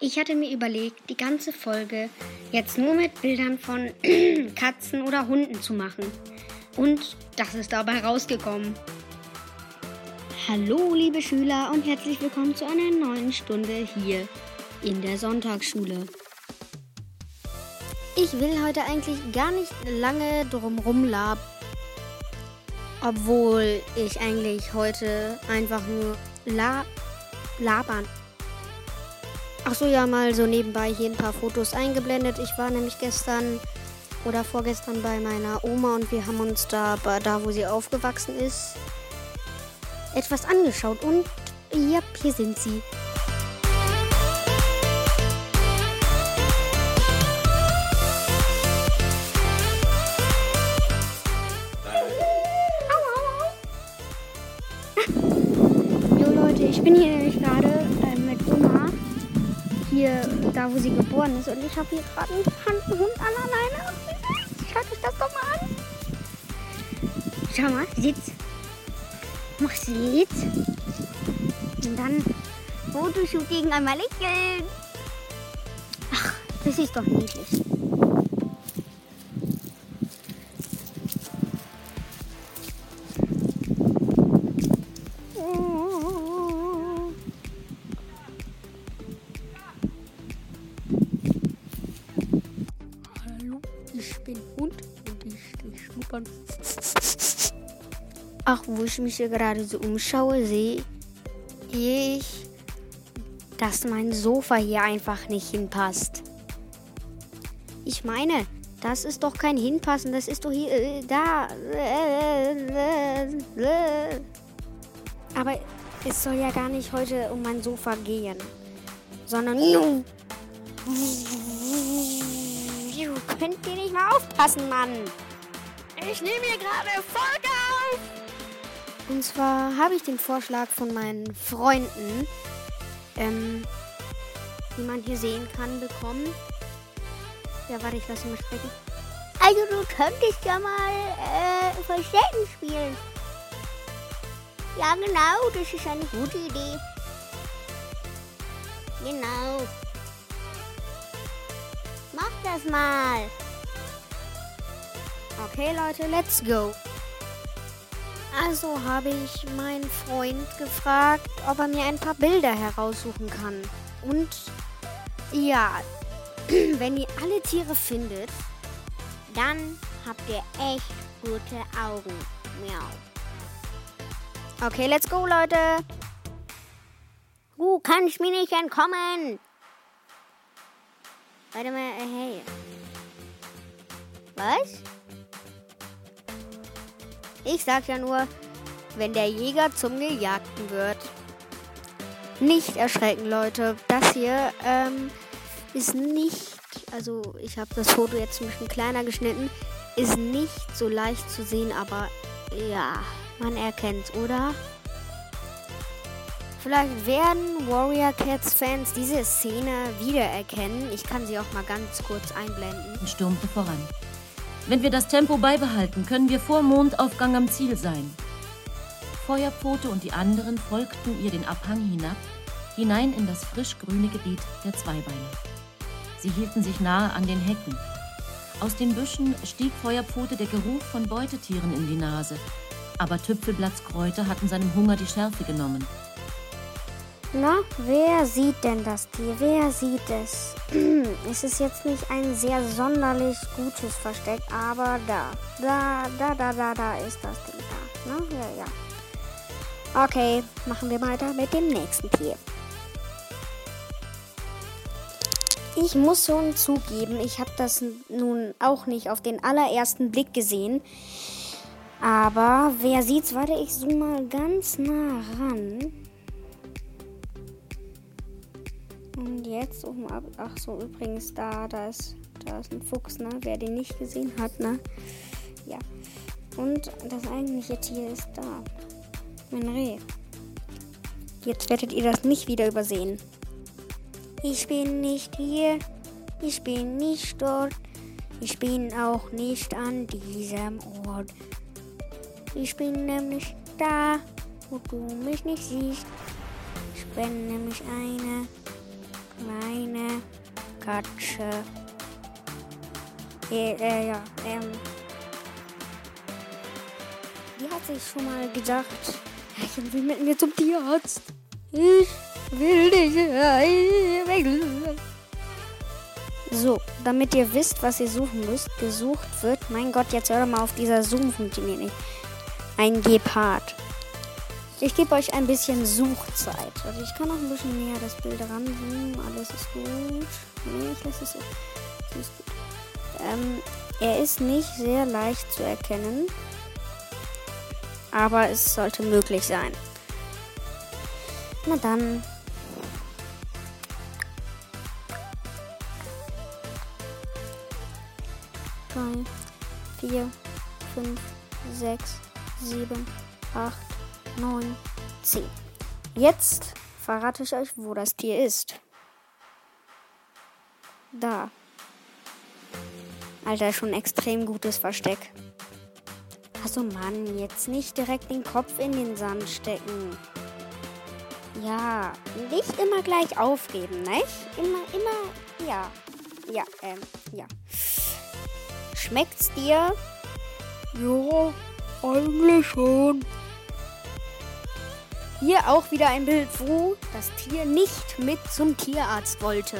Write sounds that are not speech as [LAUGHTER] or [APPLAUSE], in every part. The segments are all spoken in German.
Ich hatte mir überlegt, die ganze Folge jetzt nur mit Bildern von [CLEARS THROAT] Katzen oder Hunden zu machen. Und das ist dabei rausgekommen. Hallo, liebe Schüler, und herzlich willkommen zu einer neuen Stunde hier in der Sonntagsschule. Ich will heute eigentlich gar nicht lange drumrum labern. Obwohl ich eigentlich heute einfach nur la labern. Ach so, ja, mal so nebenbei hier ein paar Fotos eingeblendet. Ich war nämlich gestern oder vorgestern bei meiner Oma und wir haben uns da, da wo sie aufgewachsen ist, etwas angeschaut. Und ja, hier sind sie. Jo Leute, ich bin hier nämlich gerade hier, da wo sie geboren ist und ich habe hier gerade einen Hund an alleine. Schaut euch das doch mal an. Schau mal, sitz. Mach sitz. Und dann Fotoshooting einmal lächeln. Ach, das ist doch niedlich. Ich bin Hund und ich stehe schnuppern. Ach, wo ich mich hier gerade so umschaue, sehe ich, dass mein Sofa hier einfach nicht hinpasst. Ich meine, das ist doch kein Hinpassen, das ist doch hier, äh, da. Aber es soll ja gar nicht heute um mein Sofa gehen, sondern. Könnt ihr nicht mal aufpassen, Mann? Ich nehme hier gerade Folge auf! Und zwar habe ich den Vorschlag von meinen Freunden, ähm, wie man hier sehen kann, bekommen. Ja, warte, ich lasse ihn mal sprechen. Also du könntest ja mal äh, Verstecken spielen. Ja, genau, das ist eine gute Idee. Genau. Das mal. Okay, Leute, let's go. Also habe ich meinen Freund gefragt, ob er mir ein paar Bilder heraussuchen kann. Und ja, [CLEARS THROAT] wenn ihr alle Tiere findet, dann habt ihr echt gute Augen. Miau. Okay, let's go, Leute. Du kannst mir nicht entkommen. Warte mal, äh, hey. Was? Ich sag ja nur, wenn der Jäger zum Gejagten wird. Nicht erschrecken, Leute. Das hier ähm, ist nicht, also ich habe das Foto jetzt ein bisschen kleiner geschnitten, ist nicht so leicht zu sehen, aber ja, man erkennt, oder? Vielleicht werden Warrior Cats Fans diese Szene wiedererkennen. Ich kann sie auch mal ganz kurz einblenden. und stürmte voran. Wenn wir das Tempo beibehalten, können wir vor Mondaufgang am Ziel sein. Feuerpfote und die anderen folgten ihr den Abhang hinab, hinein in das frischgrüne Gebiet der Zweibeiner. Sie hielten sich nahe an den Hecken. Aus den Büschen stieg Feuerpfote der Geruch von Beutetieren in die Nase, aber Tüpfelblattskräuter hatten seinem Hunger die Schärfe genommen. Na, wer sieht denn das Tier? Wer sieht es? [CLEARS THROAT] es ist jetzt nicht ein sehr sonderlich gutes Versteck, aber da, da, da, da, da, da ist das Ding da. Na, ja, ja. Okay, machen wir weiter mit dem nächsten Tier. Ich muss schon zugeben, ich habe das nun auch nicht auf den allerersten Blick gesehen. Aber wer sieht's? Warte, ich zoome mal ganz nah ran. Und jetzt oben ab. Ach so, übrigens, da, da ist, da ist ein Fuchs, ne? Wer den nicht gesehen hat, ne? Ja. Und das eigentliche Tier ist da. Mein Reh. Jetzt werdet ihr das nicht wieder übersehen. Ich bin nicht hier. Ich bin nicht dort. Ich bin auch nicht an diesem Ort. Ich bin nämlich da, wo du mich nicht siehst. Ich bin nämlich eine kleine Katze. Äh, äh, ja, ähm. Die hat sich schon mal gedacht, [LAUGHS] ich will mit mir zum Tierarzt. Ich will dich weg. So, damit ihr wisst, was ihr suchen müsst, gesucht wird. Mein Gott, jetzt hör mal auf dieser Zoom funktioniert nicht. Ein Gepard. Ich gebe euch ein bisschen Suchzeit. Also ich kann auch ein bisschen näher das Bild ranzoomen. Alles ist gut. Nee, ich lasse es so. Ist gut. Ähm, er ist nicht sehr leicht zu erkennen. Aber es sollte möglich sein. Na dann. Drei, vier, fünf, sechs, sieben, acht, neun, zehn. Jetzt verrate ich euch, wo das Tier ist. Da. Alter, schon extrem gutes Versteck. Also Mann, jetzt nicht direkt den Kopf in den Sand stecken. Ja, nicht immer gleich aufgeben, nicht? Immer, immer, ja. Ja, ähm, ja. Schmeckt's dir? Ja, eigentlich schon. Hier auch wieder ein Bild, wo das Tier nicht mit zum Tierarzt wollte.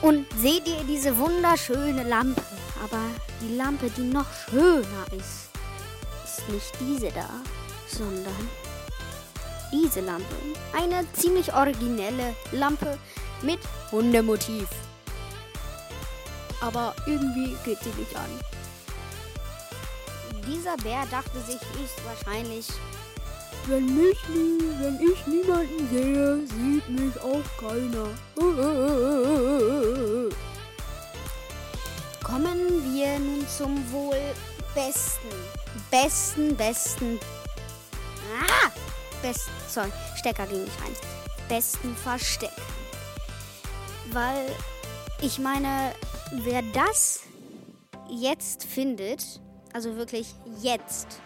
Und seht ihr diese wunderschöne Lampe? Aber die Lampe, die noch schöner ist, ist nicht diese da, sondern diese Lampe. Eine ziemlich originelle Lampe mit Hundemotiv. Aber irgendwie geht sie nicht an. Dieser Bär dachte sich ist wahrscheinlich, Wenn mich nie, wenn ich niemanden sehe, sieht mich auch keiner. kommen wir nun zum wohl besten, besten, besten, ah, besten, sorry, Stecker ging nicht rein, besten Versteck. Weil ich meine, wer das jetzt findet, also wirklich jetzt,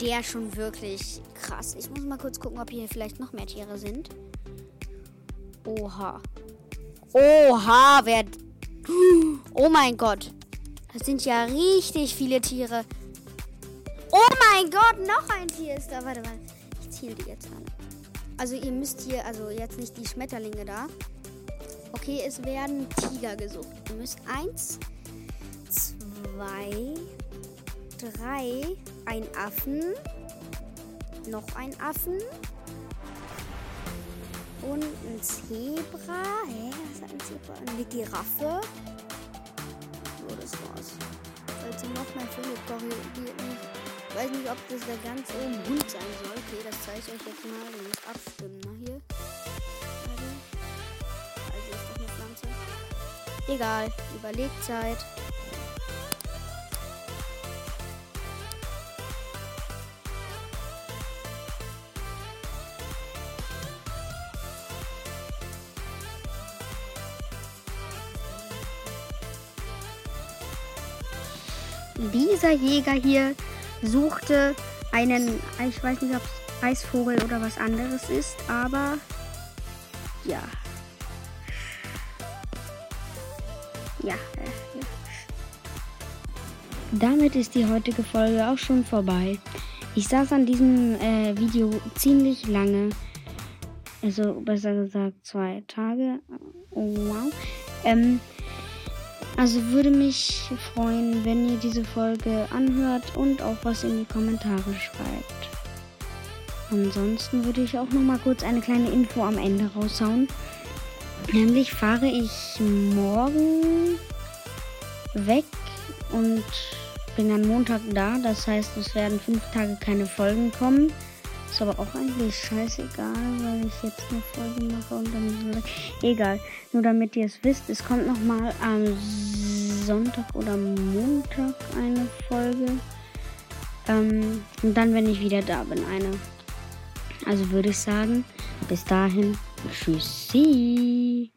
der schon wirklich krass. Ich muss mal kurz gucken, ob hier vielleicht noch mehr Tiere sind. Oha. Oha, wer. Oh mein Gott. Das sind ja richtig viele Tiere. Oh mein Gott, noch ein Tier ist da. Warte mal. Ich ziele die jetzt an. Also ihr müsst hier, also jetzt nicht die Schmetterlinge da. Okay, es werden Tiger gesucht. Ihr müsst eins, zwei, drei, ein Affen, noch ein Affen und ein Zebra. Hä, was ist ein Zebra? Eine Giraffe. So, das war's. Falls ihr noch mehr findet, korrigiert mich. Ich weiß nicht, ob das der ganz oben Hund sein soll. Okay, das zeige ich euch jetzt mal. Ihr müsst abstimmen, ne? Hier. Also ist doch eine Pflanze. Egal, überlegt Zeit. Dieser Jäger hier suchte einen, ich weiß nicht, ob es Eisvogel oder was anderes ist, aber ja. Ja, äh, ja. Damit ist die heutige Folge auch schon vorbei. Ich saß an diesem äh, Video ziemlich lange. Also besser gesagt zwei Tage. Oh, wow. Ähm, also würde mich freuen, wenn ihr diese Folge anhört und auch was in die Kommentare schreibt. Ansonsten würde ich auch noch mal kurz eine kleine Info am Ende raushauen. Nämlich fahre ich morgen weg und bin am Montag da. Das heißt, es werden fünf Tage keine Folgen kommen. Ist aber auch eigentlich scheißegal, weil ich jetzt eine Folge mache und dann. Egal. Nur damit ihr es wisst, es kommt noch mal am Sonntag oder Montag eine Folge. Ähm, und dann, wenn ich wieder da bin, eine. Also würde ich sagen, bis dahin, tschüssi.